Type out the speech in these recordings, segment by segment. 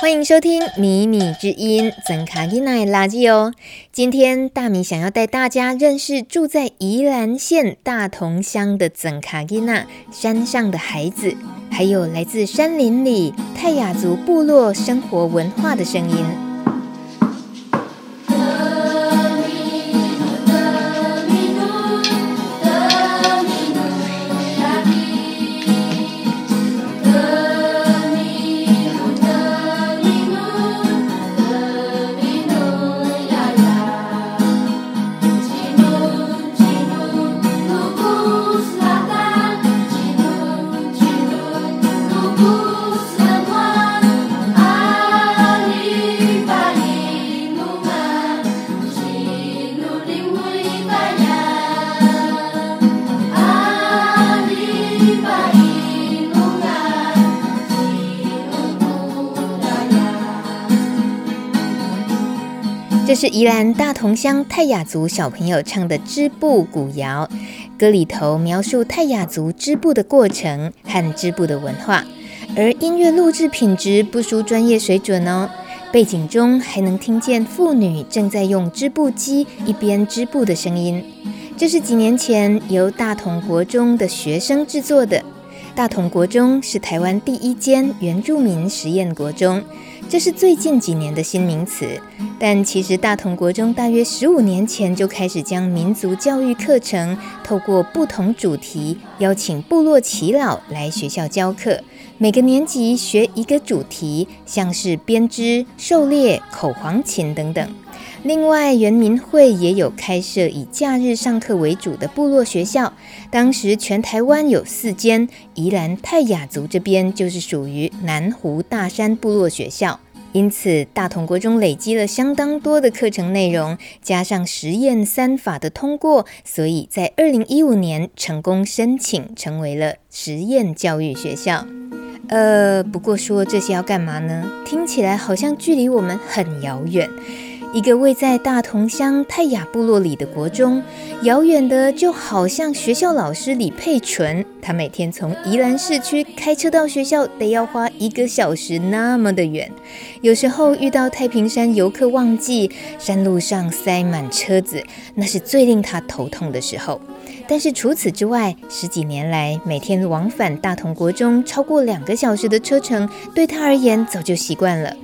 欢迎收听《迷你之音》，怎卡囡仔的垃圾哦。今天大米想要带大家认识住在宜兰县大同乡的怎卡吉娜，山上的孩子，还有来自山林里泰雅族部落生活文化的声音。是宜兰大同乡泰雅族小朋友唱的织布古谣，歌里头描述泰雅族织布的过程和织布的文化，而音乐录制品质不输专业水准哦。背景中还能听见妇女正在用织布机一边织布的声音。这是几年前由大同国中的学生制作的。大同国中是台湾第一间原住民实验国中。这是最近几年的新名词，但其实大同国中大约十五年前就开始将民族教育课程透过不同主题，邀请部落耆老来学校教课，每个年级学一个主题，像是编织、狩猎、口簧琴等等。另外，原民会也有开设以假日上课为主的部落学校，当时全台湾有四间，宜兰泰雅族这边就是属于南湖大山部落学校。因此，大同国中累积了相当多的课程内容，加上实验三法的通过，所以在二零一五年成功申请成为了实验教育学校。呃，不过说这些要干嘛呢？听起来好像距离我们很遥远。一个位在大同乡泰雅部落里的国中，遥远的就好像学校老师李佩纯，他每天从宜兰市区开车到学校得要花一个小时那么的远。有时候遇到太平山游客旺季，山路上塞满车子，那是最令他头痛的时候。但是除此之外，十几年来每天往返大同国中超过两个小时的车程，对他而言早就习惯了。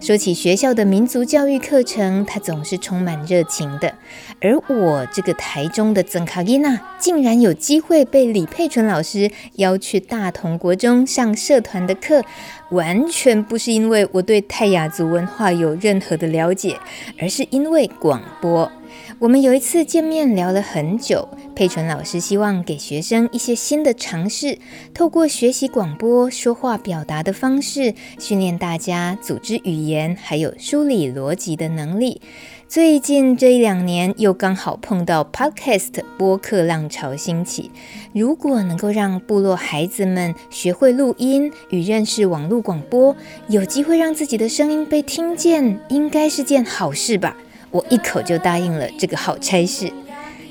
说起学校的民族教育课程，他总是充满热情的。而我这个台中的曾卡囡仔，竟然有机会被李佩纯老师邀去大同国中上社团的课，完全不是因为我对泰雅族文化有任何的了解，而是因为广播。我们有一次见面聊了很久，佩纯老师希望给学生一些新的尝试，透过学习广播说话表达的方式，训练大家组织语言还有梳理逻辑的能力。最近这一两年又刚好碰到 Podcast 播客浪潮兴起，如果能够让部落孩子们学会录音与认识网络广播，有机会让自己的声音被听见，应该是件好事吧。我一口就答应了这个好差事。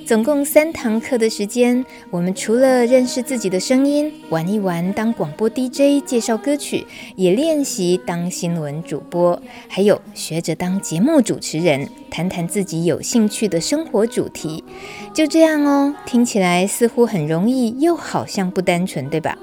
总共三堂课的时间，我们除了认识自己的声音，玩一玩当广播 DJ 介绍歌曲，也练习当新闻主播，还有学着当节目主持人，谈谈自己有兴趣的生活主题。就这样哦，听起来似乎很容易，又好像不单纯，对吧？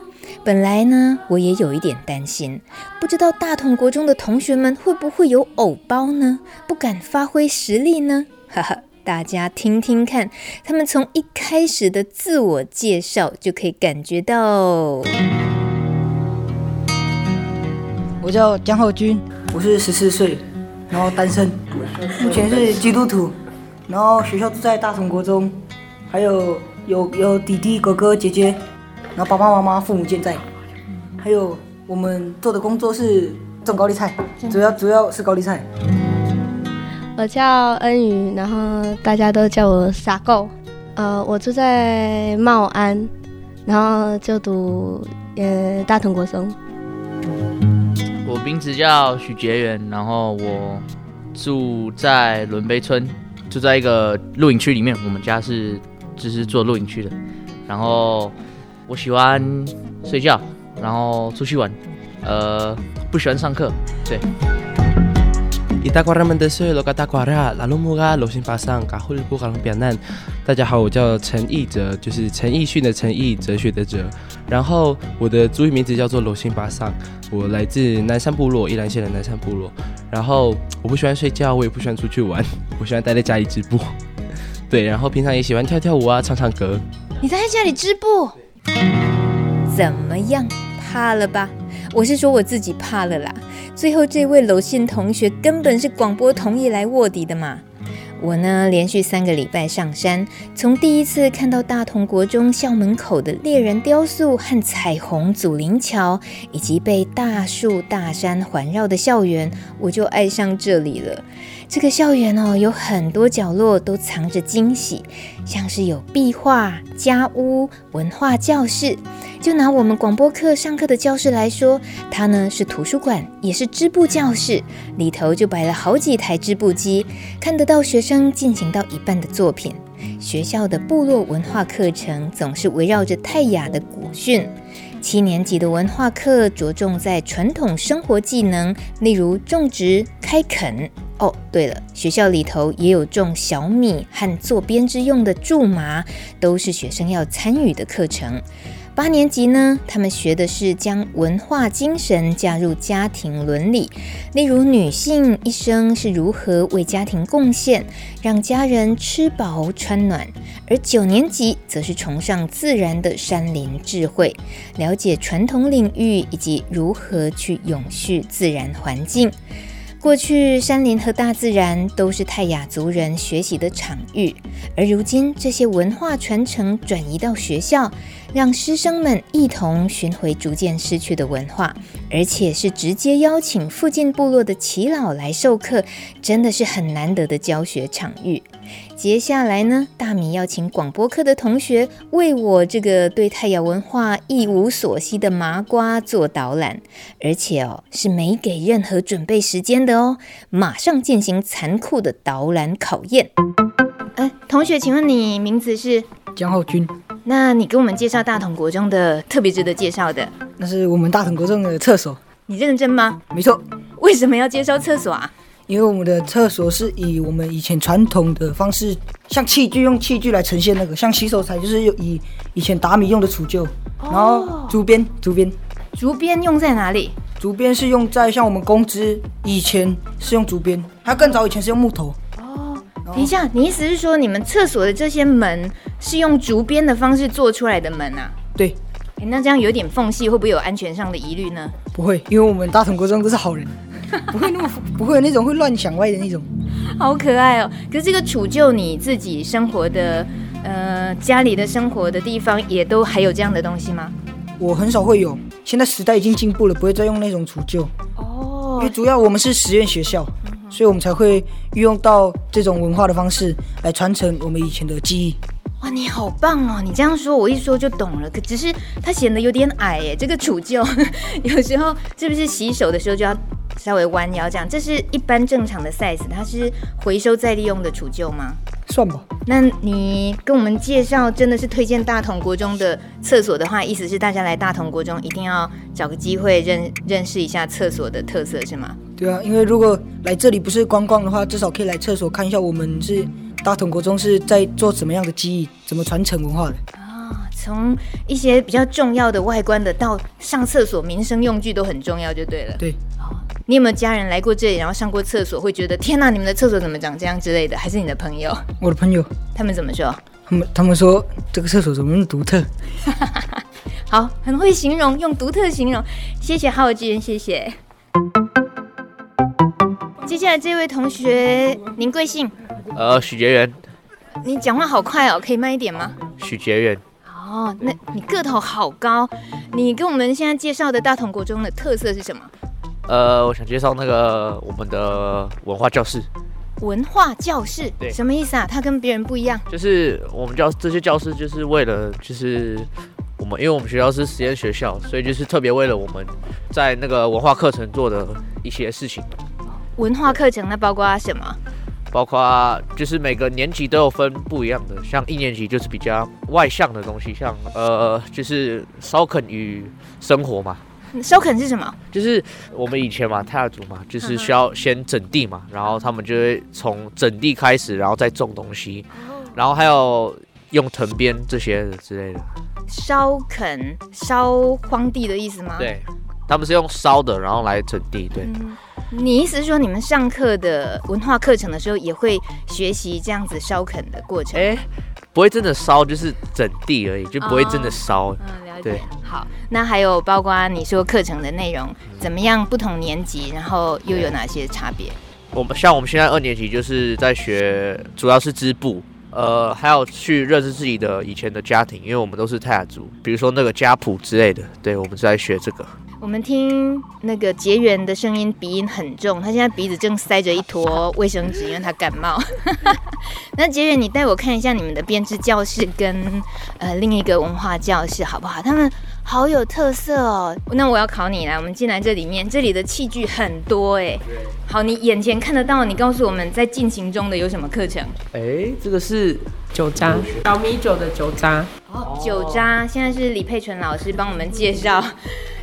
本来呢，我也有一点担心，不知道大同国中的同学们会不会有偶包呢？不敢发挥实力呢？哈哈，大家听听看，他们从一开始的自我介绍就可以感觉到。我叫江浩君，我是十四岁，然后单身，目前是基督徒，然后学校住在大同国中，还有有有弟弟、哥哥、姐姐。然后爸爸妈妈父母健在。还有我们做的工作是种高丽菜，主要主要是高丽菜。我叫恩宇，然后大家都叫我傻狗。呃，我住在茂安，然后就读呃大同国中。我名字叫许杰元，然后我住在伦背村，住在一个露营区里面。我们家是就是做露营区的。然后我喜欢睡觉，然后出去玩，呃，不喜欢上课。对。大家好，我叫陈奕哲，就是陈奕迅的陈奕，哲学的哲。然后我的族语名字叫做罗辛巴桑，我来自南山部落，宜兰县的南山部落。然后我不喜欢睡觉，我也不喜欢出去玩，我喜欢待在家里织布。对，然后平常也喜欢跳跳舞啊，唱唱歌。你在家里织布？怎么样？怕了吧？我是说我自己怕了啦。最后这位楼信同学根本是广播同意来卧底的嘛。我呢，连续三个礼拜上山，从第一次看到大同国中校门口的猎人雕塑和彩虹祖灵桥，以及被大树大山环绕的校园，我就爱上这里了。这个校园哦，有很多角落都藏着惊喜，像是有壁画、家屋、文化教室。就拿我们广播课上课的教室来说，它呢是图书馆，也是织布教室，里头就摆了好几台织布机，看得到学生进行到一半的作品。学校的部落文化课程总是围绕着泰雅的古训。七年级的文化课着重在传统生活技能，例如种植、开垦。哦，对了，学校里头也有种小米和做编织用的苎麻，都是学生要参与的课程。八年级呢，他们学的是将文化精神加入家庭伦理，例如女性一生是如何为家庭贡献，让家人吃饱穿暖；而九年级则是崇尚自然的山林智慧，了解传统领域以及如何去永续自然环境。过去，山林和大自然都是泰雅族人学习的场域，而如今这些文化传承转移到学校，让师生们一同寻回逐渐失去的文化，而且是直接邀请附近部落的耆老来授课，真的是很难得的教学场域。接下来呢，大米要请广播课的同学为我这个对泰雅文化一无所悉的麻瓜做导览，而且哦是没给任何准备时间的哦，马上进行残酷的导览考验。哎，同学，请问你名字是江浩君？那你给我们介绍大同国中的特别值得介绍的？那是我们大同国中的厕所。你认真吗？没错。为什么要介绍厕所啊？因为我们的厕所是以我们以前传统的方式，像器具用器具来呈现那个，像洗手台就是以以前打米用的杵臼，然后竹编竹编，竹编用在哪里？竹编是用在像我们工资以前是用竹编，还更早以前是用木头。哦，等一下，你意思是说你们厕所的这些门是用竹编的方式做出来的门啊？对。那这样有点缝隙，会不会有安全上的疑虑呢？不会，因为我们大同国中都是好人。不会那么不会有那种会乱想歪的那种，好可爱哦！可是这个杵臼，你自己生活的呃家里的生活的地方也都还有这样的东西吗？我很少会有，现在时代已经进步了，不会再用那种杵臼哦。因为主要我们是实验学校，所以我们才会运用到这种文化的方式来传承我们以前的记忆。哇，你好棒哦！你这样说，我一说就懂了。可只是它显得有点矮耶，这个楚舅 有时候是不是洗手的时候就要？稍微弯腰这样，这是一般正常的 size，它是回收再利用的杵臼吗？算吧。那你跟我们介绍，真的是推荐大同国中的厕所的话，意思是大家来大同国中一定要找个机会认认识一下厕所的特色，是吗？对啊，因为如果来这里不是观光的话，至少可以来厕所看一下，我们是大同国中是在做什么样的记忆，怎么传承文化的。啊、哦，从一些比较重要的外观的到上厕所民生用具都很重要，就对了。对。你有没有家人来过这里，然后上过厕所，会觉得天哪，你们的厕所怎么长这样之类的？还是你的朋友？我的朋友，他们怎么说？他们他们说这个厕所怎么那么独特？好，很会形容，用独特形容。谢谢浩君，谢谢。接下来这位同学，您贵姓？呃，许杰元。你讲话好快哦，可以慢一点吗？许杰元。哦，那你个头好高，你跟我们现在介绍的大同国中的特色是什么？呃，我想介绍那个我们的文化教室。文化教室，对，什么意思啊？它跟别人不一样。就是我们教这些教室，就是为了就是我们，因为我们学校是实验学校，所以就是特别为了我们在那个文化课程做的一些事情。文化课程那包括什么？包括就是每个年级都有分不一样的，像一年级就是比较外向的东西，像呃就是烧垦与生活嘛。烧垦是什么？就是我们以前嘛，泰雅族嘛，就是需要先整地嘛，然后他们就会从整地开始，然后再种东西，然后还有用藤编这些之类的。烧垦烧荒地的意思吗？对，他们是用烧的，然后来整地。对。嗯你意思是说，你们上课的文化课程的时候，也会学习这样子烧垦的过程？哎，不会真的烧，就是整地而已，就不会真的烧。嗯，了解。对，好，那还有包括你说课程的内容怎么样？不同年级，然后又有哪些差别？我们像我们现在二年级就是在学，主要是织布，呃，还有去认识自己的以前的家庭，因为我们都是泰雅族，比如说那个家谱之类的。对，我们在学这个。我们听那个结缘的声音，鼻音很重。他现在鼻子正塞着一坨 卫生纸，因为他感冒。那结缘，你带我看一下你们的编织教室跟呃另一个文化教室好不好？他们好有特色哦。那我要考你来，我们进来这里面，这里的器具很多哎。好，你眼前看得到，你告诉我们在进行中的有什么课程？哎，这个是酒渣，小米酒的酒渣。哦，酒渣。现在是李佩纯老师帮我们介绍。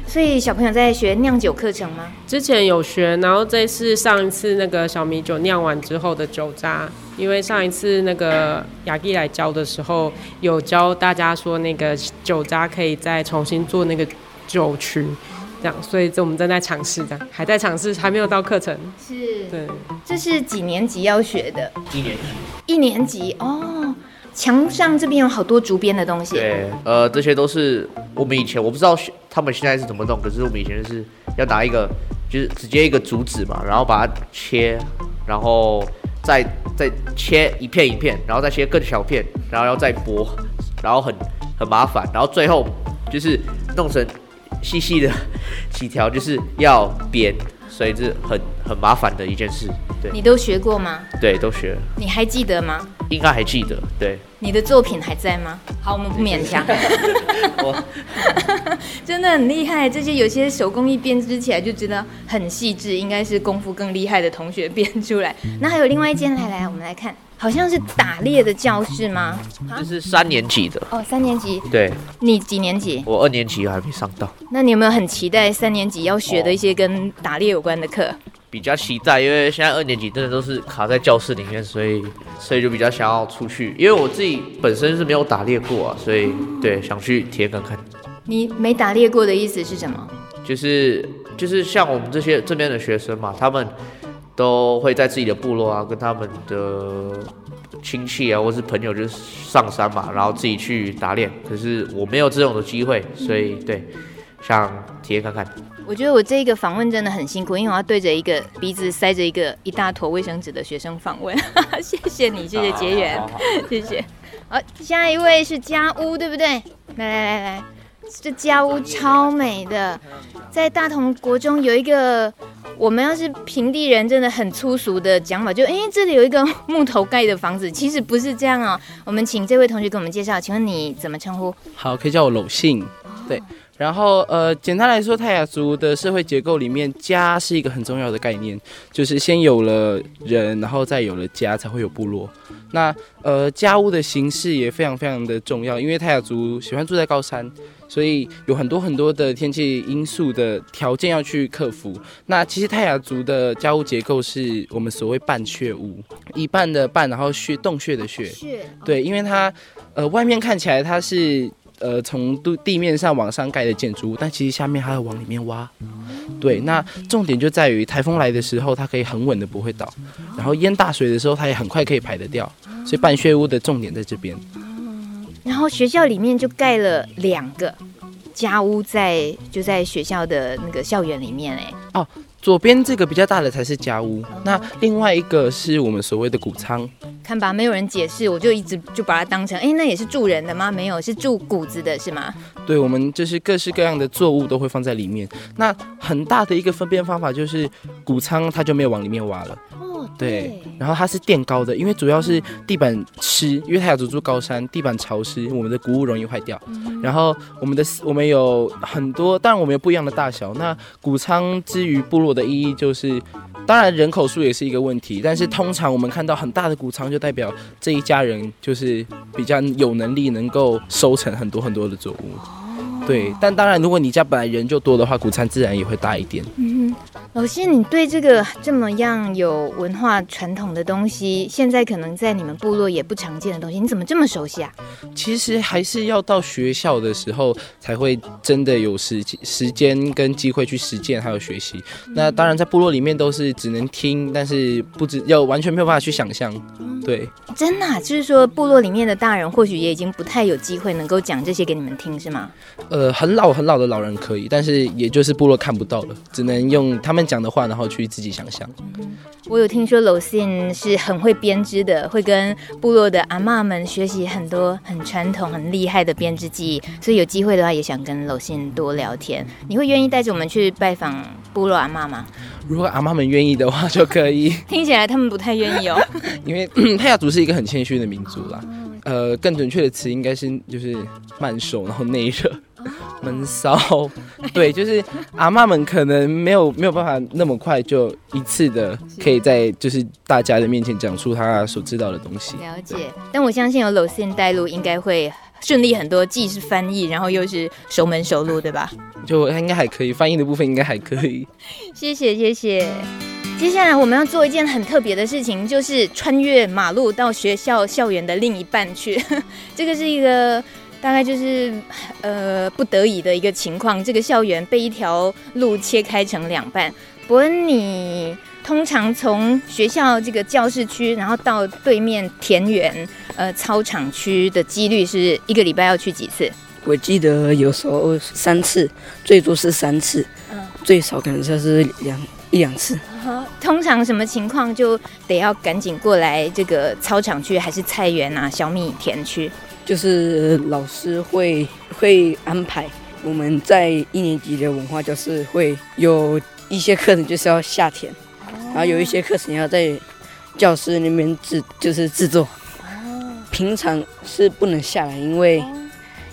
所以小朋友在学酿酒课程吗？之前有学，然后这次上一次那个小米酒酿完之后的酒渣，因为上一次那个雅蒂来教的时候，有教大家说那个酒渣可以再重新做那个酒曲，这样，所以这我们正在尝试的，还在尝试，还没有到课程。是，对，这是几年级要学的？一年级。一年级哦。墙上这边有好多竹编的东西。对，呃，这些都是我们以前我不知道他们现在是怎么弄，可是我们以前是要拿一个，就是直接一个竹子嘛，然后把它切，然后再再切一片一片，然后再切更小片，然后要再剥，然后很很麻烦，然后最后就是弄成细细的 几条，就是要扁，所以这很很麻烦的一件事。对，你都学过吗？对，都学了。你还记得吗？应该还记得，对。你的作品还在吗？好，我们不勉强。我真的很厉害，这些有些手工艺编织起来就觉得很细致，应该是功夫更厉害的同学编出来。那还有另外一件，来来，我们来看，好像是打猎的教室吗？这是三年级的。哦，三年级。对。你几年级？我二年级还没上到。那你有没有很期待三年级要学的一些跟打猎有关的课？比较期待，因为现在二年级真的都是卡在教室里面，所以所以就比较想要出去。因为我自己本身是没有打猎过啊，所以对想去体验看看。你没打猎过的意思是什么？就是就是像我们这些这边的学生嘛，他们都会在自己的部落啊，跟他们的亲戚啊或是朋友就是上山嘛，然后自己去打猎。可是我没有这种的机会，所以对想体验看看。我觉得我这个访问真的很辛苦，因为我要对着一个鼻子塞着一个一大坨卫生纸的学生访问。谢谢你，谢谢结缘，谢谢。好，下一位是家屋，对不对？来来来来，这家屋超美的，在大同国中有一个，我们要是平地人，真的很粗俗的讲法，就哎，这里有一个木头盖的房子，其实不是这样哦。我们请这位同学给我们介绍，请问你怎么称呼？好，可以叫我娄信，对。然后，呃，简单来说，泰雅族的社会结构里面，家是一个很重要的概念，就是先有了人，然后再有了家，才会有部落。那，呃，家屋的形式也非常非常的重要，因为泰雅族喜欢住在高山，所以有很多很多的天气因素的条件要去克服。那其实泰雅族的家屋结构是我们所谓半穴屋，一半的半，然后穴洞穴的穴，对，因为它，呃，外面看起来它是。呃，从地地面上往上盖的建筑物，但其实下面还要往里面挖。对，那重点就在于台风来的时候，它可以很稳的不会倒，然后淹大水的时候，它也很快可以排得掉。所以半穴屋的重点在这边。然后学校里面就盖了两个家屋在，就在学校的那个校园里面哎。哦。左边这个比较大的才是家屋，那另外一个是我们所谓的谷仓。看吧，没有人解释，我就一直就把它当成，哎，那也是住人的吗？没有，是住谷子的，是吗？对，我们就是各式各样的作物都会放在里面。那很大的一个分辨方法就是，谷仓它就没有往里面挖了。哦，对。然后它是垫高的，因为主要是地板湿，因为泰雅族住高山，地板潮湿，我们的谷物容易坏掉。嗯、然后我们的我们有很多，当然我们有不一样的大小。那谷仓之于部落的意义就是。当然，人口数也是一个问题，但是通常我们看到很大的谷仓，就代表这一家人就是比较有能力，能够收成很多很多的作物。对，但当然，如果你家本来人就多的话，谷仓自然也会大一点。嗯，老师，你对这个这么样有文化传统的东西，现在可能在你们部落也不常见的东西，你怎么这么熟悉啊？其实还是要到学校的时候才会真的有时时间跟机会去实践还有学习。那当然，在部落里面都是只能听，但是不知要完全没有办法去想象。对，真的啊，就是说部落里面的大人或许也已经不太有机会能够讲这些给你们听，是吗？呃，很老很老的老人可以，但是也就是部落看不到了，只能用他们讲的话，然后去自己想象。嗯，我有听说露心是很会编织的，会跟部落的阿嬷们学习很多很传统、很厉害的编织技艺，所以有机会的话，也想跟露心多聊天。你会愿意带着我们去拜访部落阿妈吗？如果阿妈们愿意的话，就可以。听起来他们不太愿意哦，因为泰雅族是一个很谦虚的民族啦。呃，更准确的词应该是就是慢熟，然后内热。闷骚，对，就是阿妈们可能没有没有办法那么快就一次的可以在就是大家的面前讲出他所知道的东西。了解，但我相信有露心带路，应该会顺利很多，既是翻译，然后又是熟门熟路，对吧？就应该还可以，翻译的部分应该还可以。谢谢谢谢。接下来我们要做一件很特别的事情，就是穿越马路到学校校园的另一半去。这个是一个。大概就是，呃，不得已的一个情况。这个校园被一条路切开成两半。伯恩，你通常从学校这个教室区，然后到对面田园、呃操场区的几率是一个礼拜要去几次？我记得有时候三次，最多是三次，嗯，最少可能就是两一两次。通常什么情况就得要赶紧过来这个操场区，还是菜园啊、小米田区？就是老师会会安排我们在一年级的文化教室会有一些课程就是要下田，然后有一些课程要在教室那边制就是制作。平常是不能下来，因为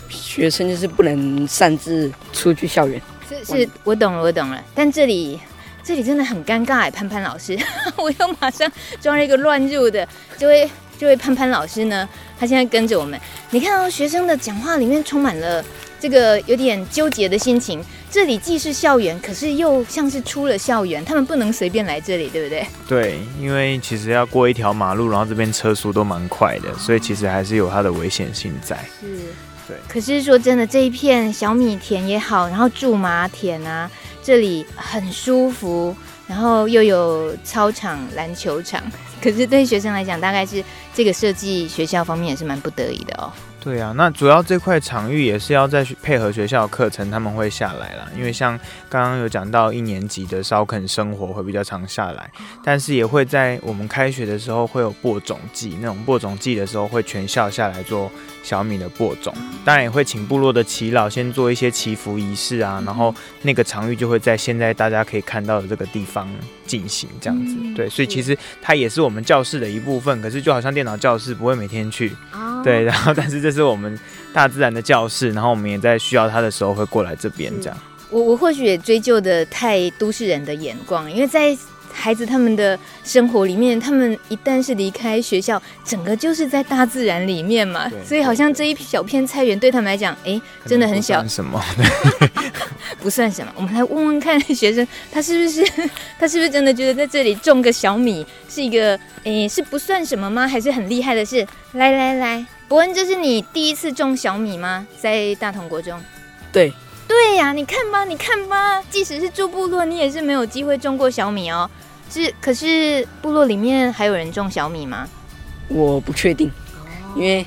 学生就是不能擅自出去校园。是是，我懂了，我懂了。但这里这里真的很尴尬哎，潘潘老师，我又马上装了一个乱入的，就会。这位潘潘老师呢，他现在跟着我们。你看到学生的讲话里面充满了这个有点纠结的心情。这里既是校园，可是又像是出了校园，他们不能随便来这里，对不对？对，因为其实要过一条马路，然后这边车速都蛮快的，所以其实还是有它的危险性在。是，对。可是说真的，这一片小米田也好，然后苎麻田啊，这里很舒服，然后又有操场、篮球场。可是对学生来讲，大概是这个设计学校方面也是蛮不得已的哦。对啊，那主要这块场域也是要在配合学校的课程，他们会下来啦。因为像刚刚有讲到一年级的烧垦生活会比较常下来，但是也会在我们开学的时候会有播种季，那种播种季的时候会全校下来做小米的播种，当然也会请部落的耆老先做一些祈福仪式啊，然后那个场域就会在现在大家可以看到的这个地方进行这样子。对，所以其实它也是我们教室的一部分，可是就好像电脑教室不会每天去。对，然后但是这是我们大自然的教室，然后我们也在需要它的时候会过来这边这样。我我或许也追究的太都市人的眼光，因为在孩子他们的生活里面，他们一旦是离开学校，整个就是在大自然里面嘛，所以好像这一小片菜园对他们来讲，哎，真的很小，什么？不算什么。我们来问问看学生，他是不是 他是不是真的觉得在这里种个小米是一个，哎，是不算什么吗？还是很厉害的事？来来来。伯恩，这是你第一次种小米吗？在大同国中？对，对呀，你看吧，你看吧，即使是住部落，你也是没有机会种过小米哦。是，可是部落里面还有人种小米吗？我不确定，因为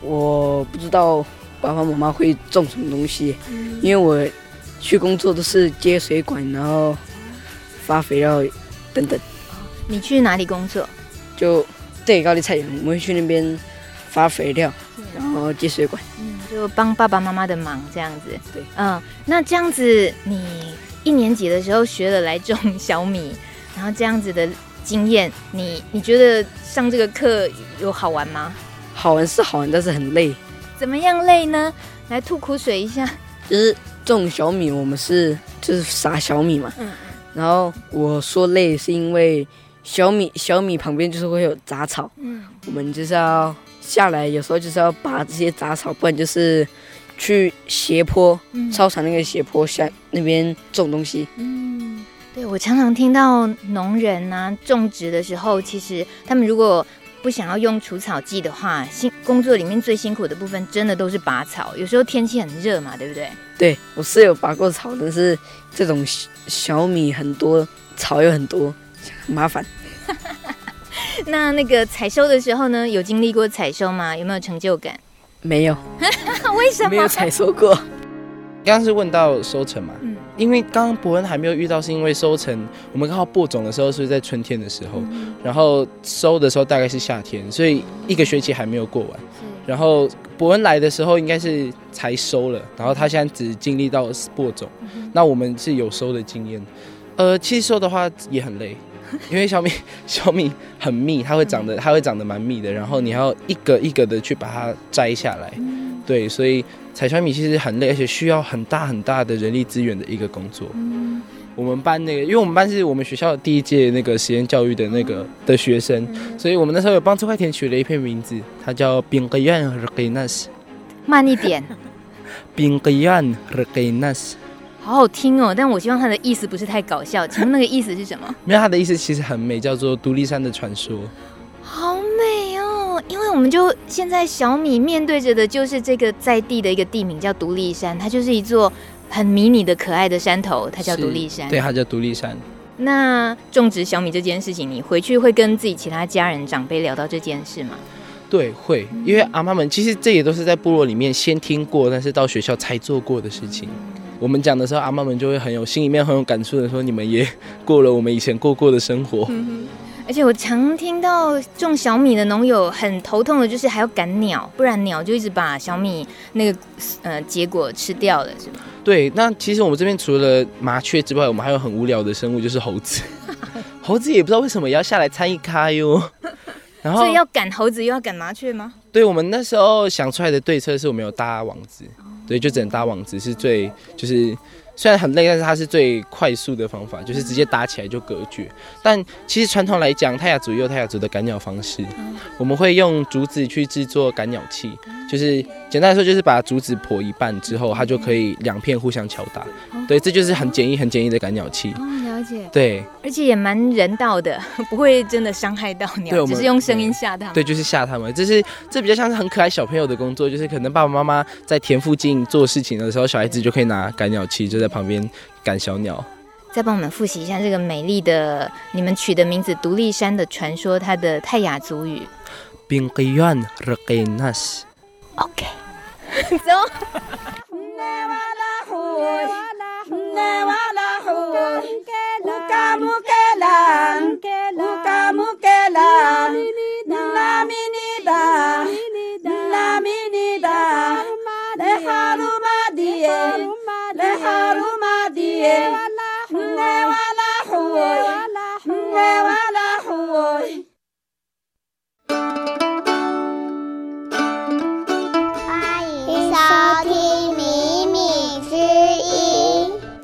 我不知道爸爸妈妈会种什么东西，因为我去工作都是接水管，然后。发肥料等等。你去哪里工作？就对高丽菜园，我们会去那边发肥料，然后接水管。嗯，就帮爸爸妈妈的忙这样子。对，嗯，那这样子，你一年级的时候学了来种小米，然后这样子的经验，你你觉得上这个课有好玩吗？好玩是好玩，但是很累。怎么样累呢？来吐苦水一下。就是种小米，我们是就是撒小米嘛。嗯。然后我说累是因为小米小米旁边就是会有杂草。嗯。我们就是要下来，有时候就是要拔这些杂草，不然就是去斜坡，嗯、操场那个斜坡下那边种东西。嗯。对，我常常听到农人啊种植的时候，其实他们如果不想要用除草剂的话，辛工作里面最辛苦的部分，真的都是拔草。有时候天气很热嘛，对不对？对，我是有拔过草，但是这种小米很多，草又很多，很麻烦。那那个采收的时候呢，有经历过采收吗？有没有成就感？没有。为什么？没有采收过。刚刚是问到收成嘛？嗯，因为刚刚博恩还没有遇到，是因为收成我们刚好播种的时候是在春天的时候，嗯、然后收的时候大概是夏天，所以一个学期还没有过完。是然后博恩来的时候应该是才收了，然后他现在只经历到播种，嗯、那我们是有收的经验。呃，其实收的话也很累，因为小米小米很密，它会长得它会长得蛮密的，然后你要一个一个的去把它摘下来，嗯、对，所以。采小米其实很累，而且需要很大很大的人力资源的一个工作。嗯，我们班那个，因为我们班是我们学校第一届那个实验教育的那个的学生，嗯、所以我们那时候有帮这块田取了一片名字，它叫冰格远尔给纳斯。慢一点。宾格远尔给纳斯。好好听哦，但我希望他的意思不是太搞笑。请问那个意思是什么？没有，他的意思其实很美，叫做独立山的传说。好美哦，因为我们就现在小米面对着的就是这个在地的一个地名叫独立山，它就是一座很迷你的可爱的山头，它叫独立山。对，它叫独立山。那种植小米这件事情，你回去会跟自己其他家人长辈聊到这件事吗？对，会，因为阿妈们其实这也都是在部落里面先听过，但是到学校才做过的事情。我们讲的时候，阿妈们就会很有心里面很有感触的说：“你们也过了我们以前过过的生活。”而且我常听到种小米的农友很头痛的，就是还要赶鸟，不然鸟就一直把小米那个呃结果吃掉了，是吗？对，那其实我们这边除了麻雀之外，我们还有很无聊的生物，就是猴子。猴子也不知道为什么也要下来参与咖哟。然后，所以要赶猴子又要赶麻雀吗？对，我们那时候想出来的对策是我们有搭网子，对，就只能搭网子是最就是。虽然很累，但是它是最快速的方法，就是直接搭起来就隔绝。但其实传统来讲，泰雅族也有泰雅族的赶鸟方式。我们会用竹子去制作赶鸟器，就是简单来说，就是把竹子剖一半之后，它就可以两片互相敲打。对，这就是很简易、很简易的赶鸟器。哦，了解。对，而且也蛮人道的，不会真的伤害到鸟，只是用声音吓它们。对，就是吓他们。这是这比较像是很可爱小朋友的工作，就是可能爸爸妈妈在田附近做事情的时候，小孩子就可以拿赶鸟器，就在旁边赶小鸟。再帮我们复习一下这个美丽的你们取的名字——独立山的传说，它的泰雅族语。OK，走。mukelan, muka mukelan, muka mukelan, muka mukelan,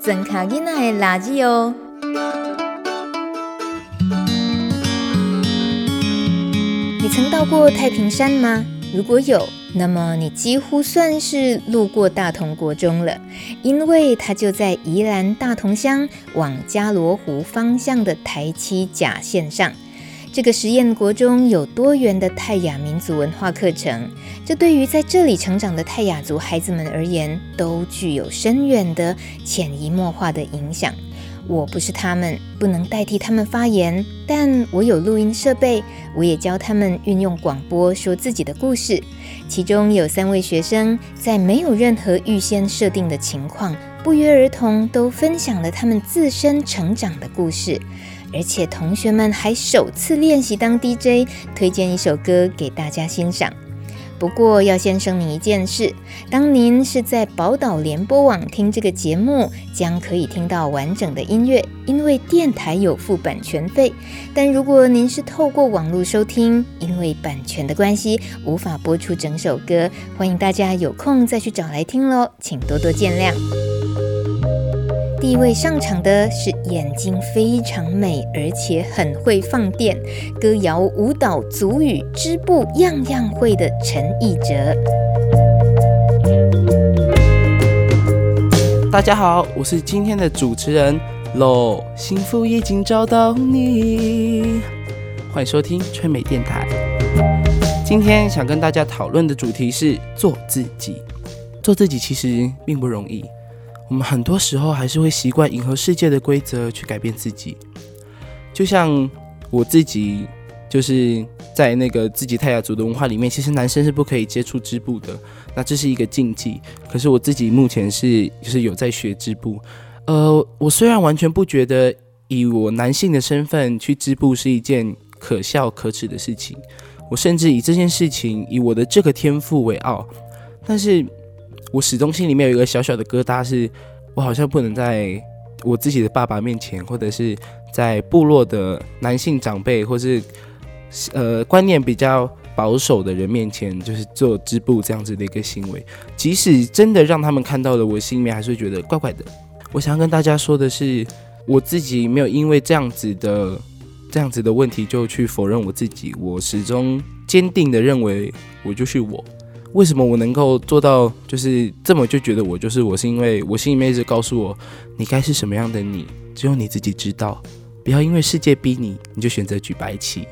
真卡囡仔的垃圾哦！你曾到过太平山吗？如果有，那么你几乎算是路过大同国中了，因为它就在宜兰大同乡往加罗湖方向的台七甲线上。这个实验国中有多元的泰雅民族文化课程，这对于在这里成长的泰雅族孩子们而言，都具有深远的潜移默化的影响。我不是他们，不能代替他们发言，但我有录音设备，我也教他们运用广播说自己的故事。其中有三位学生在没有任何预先设定的情况，不约而同都分享了他们自身成长的故事，而且同学们还首次练习当 DJ，推荐一首歌给大家欣赏。不过要先声明一件事：当您是在宝岛联播网听这个节目，将可以听到完整的音乐，因为电台有付版权费。但如果您是透过网络收听，因为版权的关系，无法播出整首歌。欢迎大家有空再去找来听喽，请多多见谅。第一位上场的是眼睛非常美，而且很会放电，歌谣、舞蹈、足语、织布，样样会的陈奕哲。大家好，我是今天的主持人喽，幸福已经找到你，欢迎收听吹美电台。今天想跟大家讨论的主题是做自己，做自己其实并不容易。我们很多时候还是会习惯迎合世界的规则去改变自己，就像我自己，就是在那个自己泰雅族的文化里面，其实男生是不可以接触织布的，那这是一个禁忌。可是我自己目前是就是有在学织布，呃，我虽然完全不觉得以我男性的身份去织布是一件可笑可耻的事情，我甚至以这件事情以我的这个天赋为傲，但是。我始终心里面有一个小小的疙瘩，是我好像不能在我自己的爸爸面前，或者是在部落的男性长辈，或是呃观念比较保守的人面前，就是做织布这样子的一个行为。即使真的让他们看到了，我心里面还是觉得怪怪的。我想要跟大家说的是，我自己没有因为这样子的这样子的问题就去否认我自己，我始终坚定的认为我就是我。为什么我能够做到就是这么就觉得我就是我？是因为我心里面一直告诉我，你该是什么样的你，只有你自己知道。不要因为世界逼你，你就选择举白旗。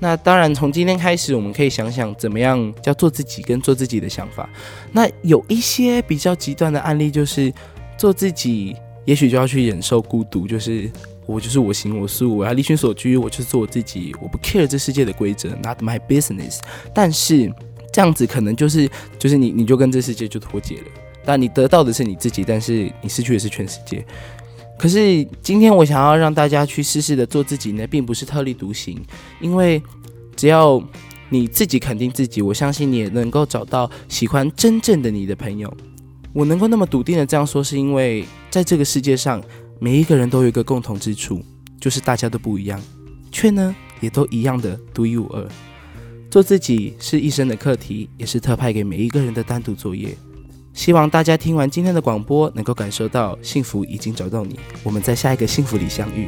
那当然，从今天开始，我们可以想想怎么样叫做自己跟做自己的想法。那有一些比较极端的案例，就是做自己，也许就要去忍受孤独，就是我就是我行我素，我要离群索居，我就是做我自己，我不 care 这世界的规则，not my business。但是。这样子可能就是就是你你就跟这世界就脱节了，但你得到的是你自己，但是你失去的是全世界。可是今天我想要让大家去试试的做自己呢，并不是特立独行，因为只要你自己肯定自己，我相信你也能够找到喜欢真正的你的朋友。我能够那么笃定的这样说，是因为在这个世界上，每一个人都有一个共同之处，就是大家都不一样，却呢也都一样的独一无二。做自己是一生的课题，也是特派给每一个人的单独作业。希望大家听完今天的广播，能够感受到幸福已经找到你。我们在下一个幸福里相遇。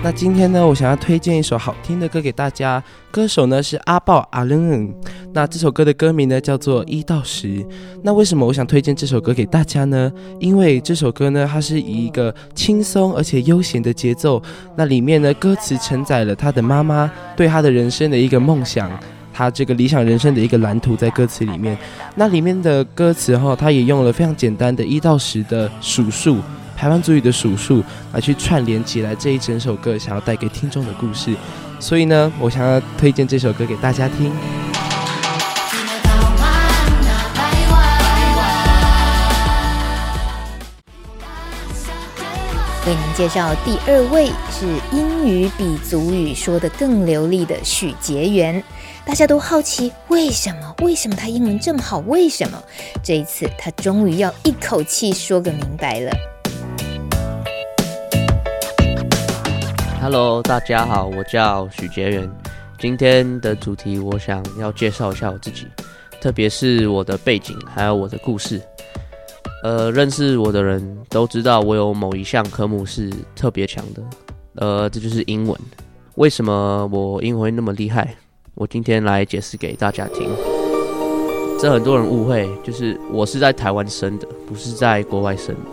那今天呢，我想要推荐一首好听的歌给大家，歌手呢是阿爆阿伦。那这首歌的歌名呢叫做一到十。那为什么我想推荐这首歌给大家呢？因为这首歌呢，它是以一个轻松而且悠闲的节奏，那里面呢歌词承载了他的妈妈对他的人生的一个梦想，他这个理想人生的一个蓝图在歌词里面。那里面的歌词哈，他也用了非常简单的一到十的数数。台湾族语的数数来去串联起来这一整首歌，想要带给听众的故事。所以呢，我想要推荐这首歌给大家听。为您介绍第二位是英语比族语说得更流利的许杰元。大家都好奇为什么？为什么他英文这么好？为什么？这一次他终于要一口气说个明白了。Hello，大家好，我叫许杰元。今天的主题，我想要介绍一下我自己，特别是我的背景，还有我的故事。呃，认识我的人都知道，我有某一项科目是特别强的，呃，这就是英文。为什么我英文那么厉害？我今天来解释给大家听。这很多人误会，就是我是在台湾生的，不是在国外生的，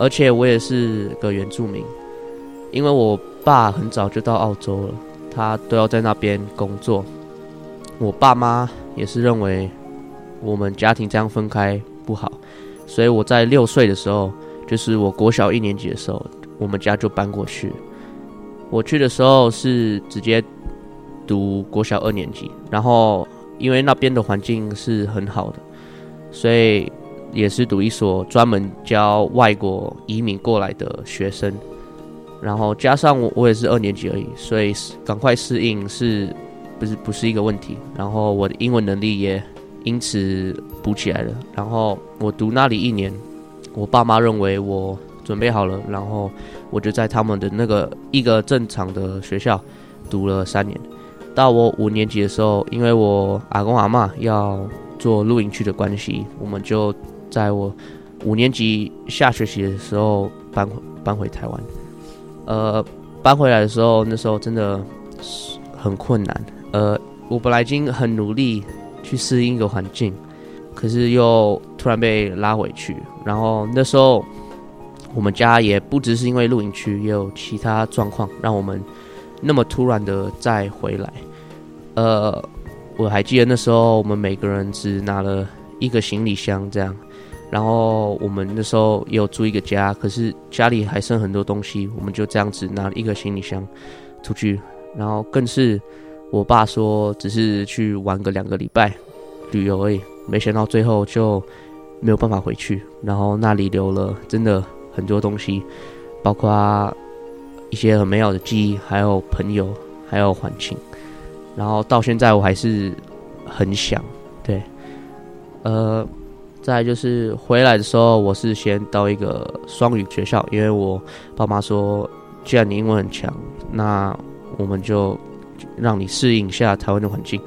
而且我也是个原住民。因为我爸很早就到澳洲了，他都要在那边工作。我爸妈也是认为我们家庭这样分开不好，所以我在六岁的时候，就是我国小一年级的时候，我们家就搬过去。我去的时候是直接读国小二年级，然后因为那边的环境是很好的，所以也是读一所专门教外国移民过来的学生，然后加上我我也是二年级而已，所以赶快适应是不是不是一个问题。然后我的英文能力也因此补起来了。然后我读那里一年，我爸妈认为我准备好了，然后我就在他们的那个一个正常的学校读了三年。到我五年级的时候，因为我阿公阿嬷要做露营区的关系，我们就在我五年级下学期的时候搬回搬回台湾。呃，搬回来的时候，那时候真的很困难。呃，我本来已经很努力去适应一个环境，可是又突然被拉回去。然后那时候我们家也不只是因为露营区，也有其他状况让我们那么突然的再回来。呃，我还记得那时候我们每个人只拿了一个行李箱这样，然后我们那时候也有租一个家，可是家里还剩很多东西，我们就这样子拿了一个行李箱出去，然后更是我爸说只是去玩个两个礼拜旅游而已，没想到最后就没有办法回去，然后那里留了真的很多东西，包括一些很美好的记忆，还有朋友，还有环境。然后到现在我还是很想，对，呃，再就是回来的时候，我是先到一个双语学校，因为我爸妈说，既然你英文很强，那我们就让你适应一下台湾的环境，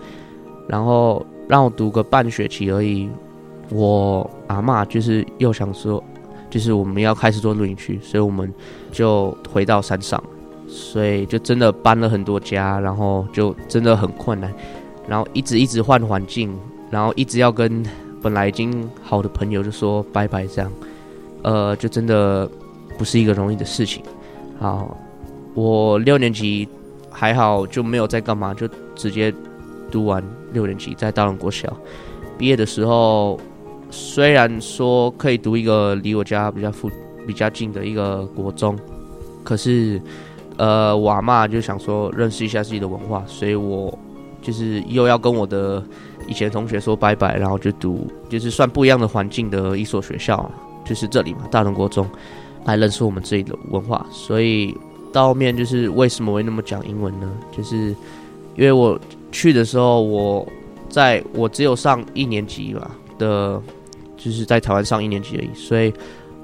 然后让我读个半学期而已。我阿嬷就是又想说，就是我们要开始做露营区，所以我们就回到山上。所以就真的搬了很多家，然后就真的很困难，然后一直一直换环境，然后一直要跟本来已经好的朋友就说拜拜这样，呃，就真的不是一个容易的事情。好，我六年级还好就没有再干嘛，就直接读完六年级，在大人国小毕业的时候，虽然说可以读一个离我家比较附比较近的一个国中，可是。呃，我阿嬷就想说认识一下自己的文化，所以我就是又要跟我的以前同学说拜拜，然后就读就是算不一样的环境的一所学校，就是这里嘛，大同国中，来认识我们这里的文化。所以到后面就是为什么会那么讲英文呢？就是因为我去的时候，我在我只有上一年级吧的，就是在台湾上一年级而已，所以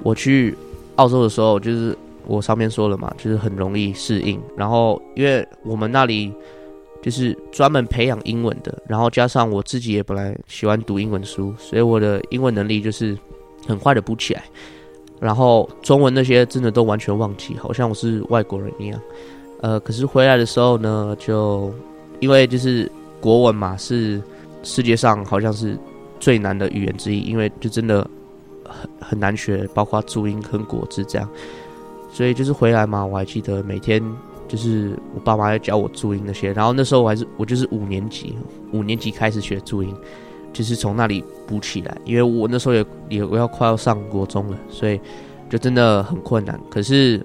我去澳洲的时候就是。我上面说了嘛，就是很容易适应。然后，因为我们那里就是专门培养英文的，然后加上我自己也本来喜欢读英文书，所以我的英文能力就是很快的补起来。然后中文那些真的都完全忘记，好像我是外国人一样。呃，可是回来的时候呢，就因为就是国文嘛，是世界上好像是最难的语言之一，因为就真的很很难学，包括注音跟国字这样。所以就是回来嘛，我还记得每天就是我爸妈要教我注音那些，然后那时候我还是我就是五年级，五年级开始学注音，就是从那里补起来，因为我那时候也也要快要上国中了，所以就真的很困难。可是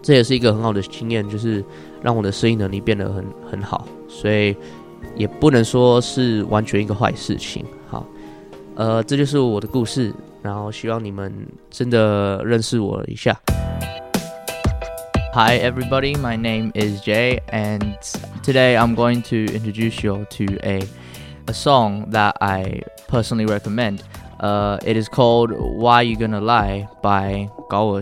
这也是一个很好的经验，就是让我的适应能力变得很很好，所以也不能说是完全一个坏事情。好，呃，这就是我的故事，然后希望你们真的认识我一下。Hi everybody, my name is Jay and today I'm going to introduce you to a a song that I personally recommend. Uh, it is called Why You Gonna Lie by Gao.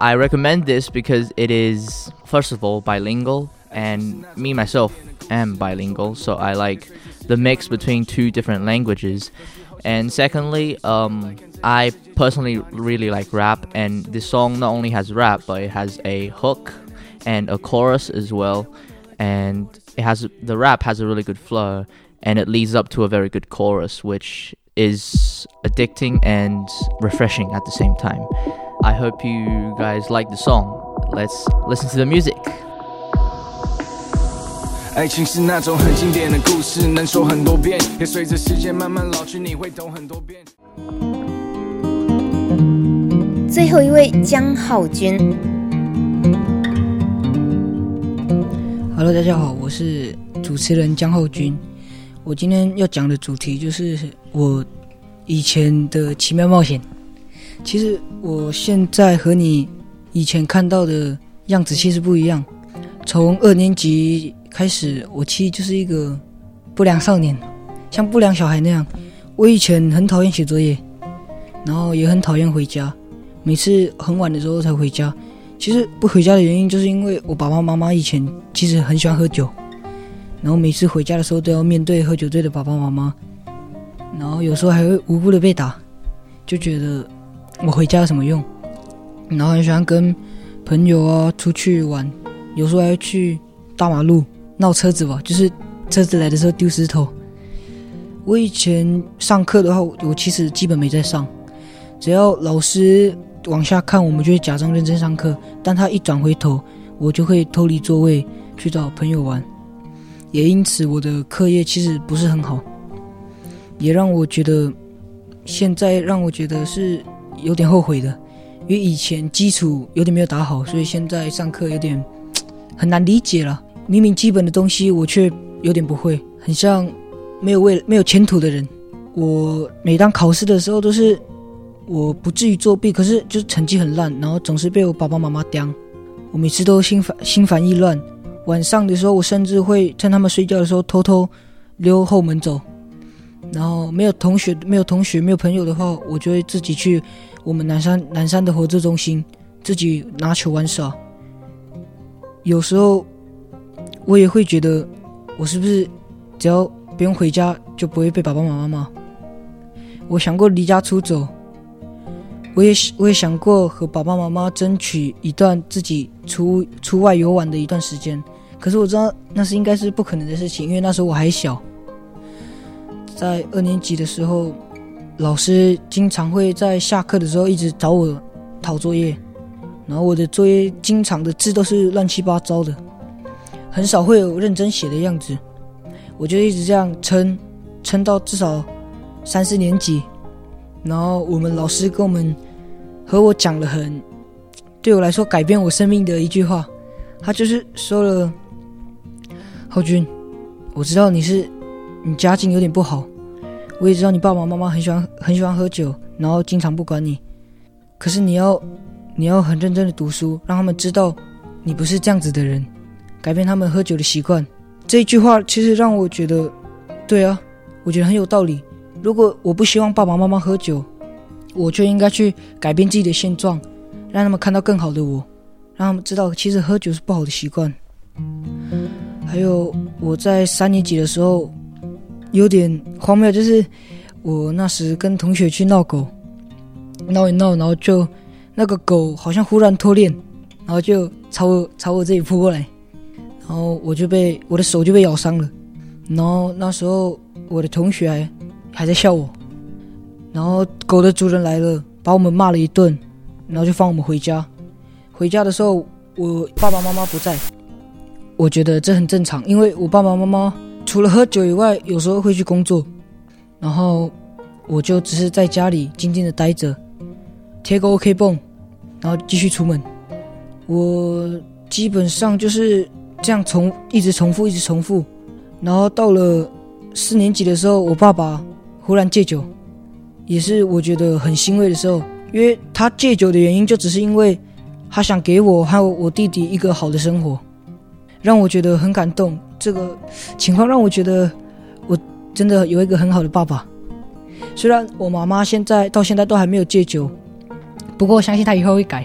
I recommend this because it is first of all bilingual and me myself am bilingual so I like the mix between two different languages and secondly um, I personally really like rap, and this song not only has rap, but it has a hook and a chorus as well. And it has the rap has a really good flow, and it leads up to a very good chorus, which is addicting and refreshing at the same time. I hope you guys like the song. Let's listen to the music. 爱情是那种很经典的故事，能说很多遍，也随着时间慢慢老去，你会懂很多遍。 最后一位江浩君，Hello，大家好，我是主持人江浩君。我今天要讲的主题就是我以前的奇妙冒险。其实我现在和你以前看到的样子其实不一样。从二年级开始，我其实就是一个不良少年，像不良小孩那样。我以前很讨厌写作业，然后也很讨厌回家，每次很晚的时候才回家。其实不回家的原因，就是因为我爸爸妈妈以前其实很喜欢喝酒，然后每次回家的时候都要面对喝酒醉的爸爸妈妈，然后有时候还会无辜的被打，就觉得我回家有什么用？然后很喜欢跟朋友啊出去玩，有时候还会去大马路闹车子吧，就是车子来的时候丢石头。我以前上课的话，我其实基本没在上，只要老师。往下看，我们就会假装认真上课，但他一转回头，我就会偷离座位去找朋友玩。也因此，我的课业其实不是很好，也让我觉得，现在让我觉得是有点后悔的，因为以前基础有点没有打好，所以现在上课有点很难理解了。明明基本的东西我却有点不会，很像没有未没有前途的人。我每当考试的时候都是。我不至于作弊，可是就是成绩很烂，然后总是被我爸爸妈妈刁。我每次都心烦心烦意乱。晚上的时候，我甚至会趁他们睡觉的时候偷偷溜后门走。然后没有同学、没有同学、没有朋友的话，我就会自己去我们南山南山的活动中心，自己拿球玩耍。有时候我也会觉得，我是不是只要不用回家，就不会被爸爸妈妈骂？我想过离家出走。我也我也想过和爸爸妈妈争取一段自己出出外游玩的一段时间，可是我知道那是应该是不可能的事情，因为那时候我还小。在二年级的时候，老师经常会在下课的时候一直找我讨作业，然后我的作业经常的字都是乱七八糟的，很少会有认真写的样子。我就一直这样撑，撑到至少三四年级。然后我们老师跟我们和我讲了很对我来说改变我生命的一句话，他就是说了：“浩君，我知道你是你家境有点不好，我也知道你爸爸妈妈很喜欢很喜欢喝酒，然后经常不管你。可是你要你要很认真的读书，让他们知道你不是这样子的人，改变他们喝酒的习惯。”这一句话其实让我觉得，对啊，我觉得很有道理。如果我不希望爸爸妈妈喝酒，我就应该去改变自己的现状，让他们看到更好的我，让他们知道其实喝酒是不好的习惯。还有我在三年级的时候，有点荒谬，就是我那时跟同学去闹狗，闹一闹，然后就那个狗好像忽然脱链，然后就朝我朝我这里扑过来，然后我就被我的手就被咬伤了，然后那时候我的同学还。还在笑我，然后狗的主人来了，把我们骂了一顿，然后就放我们回家。回家的时候，我爸爸妈妈不在，我觉得这很正常，因为我爸爸妈妈除了喝酒以外，有时候会去工作，然后我就只是在家里静静的待着，贴个 OK 绷，然后继续出门。我基本上就是这样重一直重复，一直重复，然后到了四年级的时候，我爸爸。忽然戒酒，也是我觉得很欣慰的时候，因为他戒酒的原因就只是因为他想给我还有我弟弟一个好的生活，让我觉得很感动。这个情况让我觉得我真的有一个很好的爸爸。虽然我妈妈现在到现在都还没有戒酒，不过我相信她以后会改。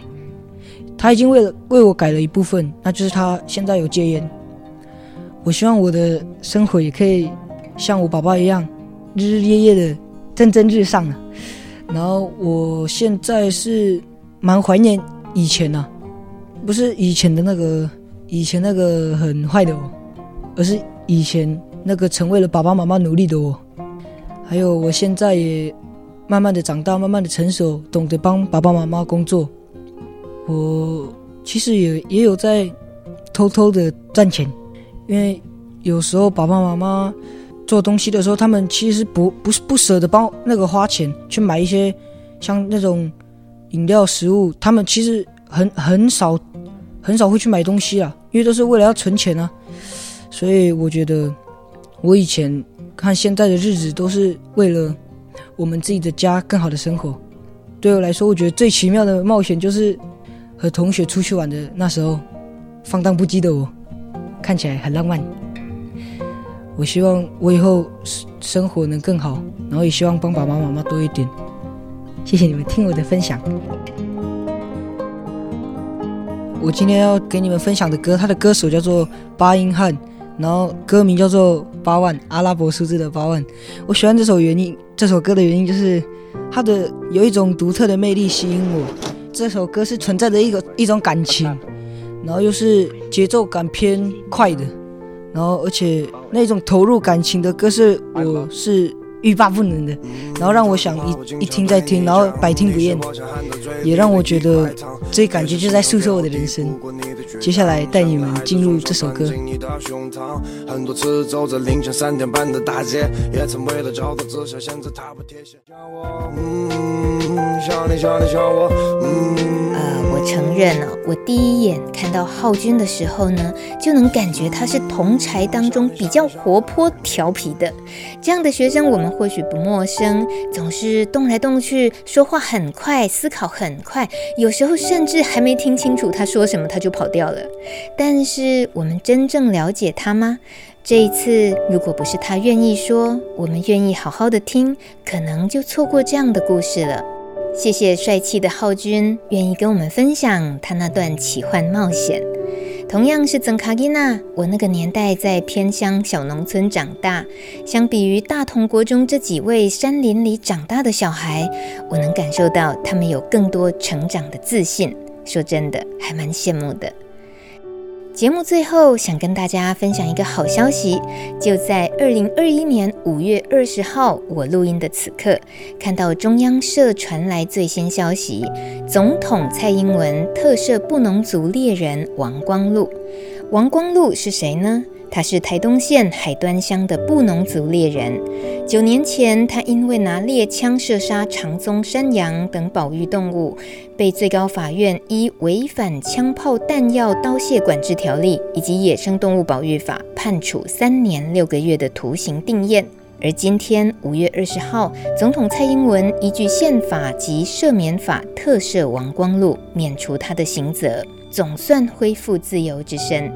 她已经为了为我改了一部分，那就是她现在有戒烟。我希望我的生活也可以像我爸爸一样。日日夜夜的蒸蒸日上啊，然后我现在是蛮怀念以前呐、啊，不是以前的那个以前那个很坏的我，而是以前那个成为了爸爸妈妈努力的我，还有我现在也慢慢的长大，慢慢的成熟，懂得帮爸爸妈妈工作。我其实也也有在偷偷的赚钱，因为有时候爸爸妈妈。做东西的时候，他们其实不不是不舍得帮那个花钱去买一些像那种饮料、食物，他们其实很很少很少会去买东西啊，因为都是为了要存钱啊。所以我觉得我以前看现在的日子都是为了我们自己的家更好的生活。对我来说，我觉得最奇妙的冒险就是和同学出去玩的那时候，放荡不羁的我，看起来很浪漫。我希望我以后生生活能更好，然后也希望帮爸爸妈妈多一点。谢谢你们听我的分享。我今天要给你们分享的歌，它的歌手叫做八音汉，然后歌名叫做八万，阿拉伯数字的八万。我喜欢这首原因，这首歌的原因就是它的有一种独特的魅力吸引我。这首歌是存在着一个一种感情，然后又是节奏感偏快的，然后而且那种投入感情的歌是我是欲罢不能的，然后让我想一一听再听，然后百听不厌，也让我觉得这感觉就在诉说我的人生。接下来带你们进入这首歌。呃，我承认哦，我第一眼看到浩君的时候呢，就能感觉他是同才当中比较活泼调皮的。这样的学生我们或许不陌生，总是动来动去，说话很快，思考很快，有时候甚至还没听清楚他说什么，他就跑掉了。但是我们真正了解他吗？这一次，如果不是他愿意说，我们愿意好好的听，可能就错过这样的故事了。谢谢帅气的浩君，愿意跟我们分享他那段奇幻冒险。同样是曾卡吉娜，我那个年代在偏乡小农村长大，相比于大同国中这几位山林里长大的小孩，我能感受到他们有更多成长的自信。说真的，还蛮羡慕的。节目最后想跟大家分享一个好消息，就在二零二一年五月二十号，我录音的此刻，看到中央社传来最新消息，总统蔡英文特赦布农族猎人王光禄。王光禄是谁呢？他是台东县海端乡的布农族猎人。九年前，他因为拿猎枪射杀长鬃山羊等保育动物，被最高法院依违反枪炮弹药刀械管制条例以及野生动物保育法判处三年六个月的徒刑定谳。而今天五月二十号，总统蔡英文依据宪法及赦免法特赦王光禄，免除他的刑责，总算恢复自由之身。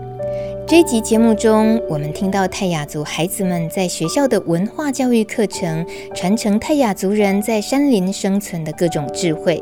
这一集节目中，我们听到泰雅族孩子们在学校的文化教育课程，传承泰雅族人在山林生存的各种智慧。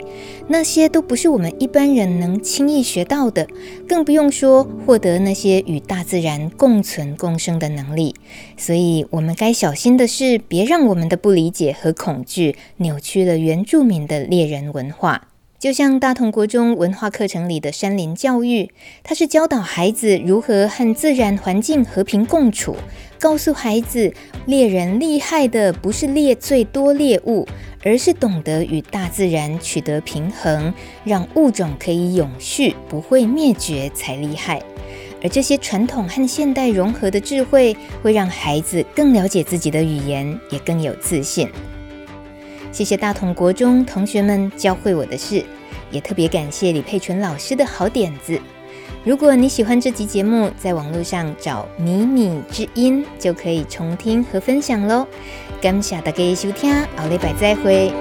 那些都不是我们一般人能轻易学到的，更不用说获得那些与大自然共存共生的能力。所以，我们该小心的是，别让我们的不理解和恐惧扭曲了原住民的猎人文化。就像大同国中文化课程里的山林教育，它是教导孩子如何和自然环境和平共处，告诉孩子猎人厉害的不是猎最多猎物，而是懂得与大自然取得平衡，让物种可以永续，不会灭绝才厉害。而这些传统和现代融合的智慧，会让孩子更了解自己的语言，也更有自信。谢谢大同国中同学们教会我的事，也特别感谢李佩纯老师的好点子。如果你喜欢这集节目，在网络上找“迷你之音”就可以重听和分享喽。感谢大家收听，后礼拜再会。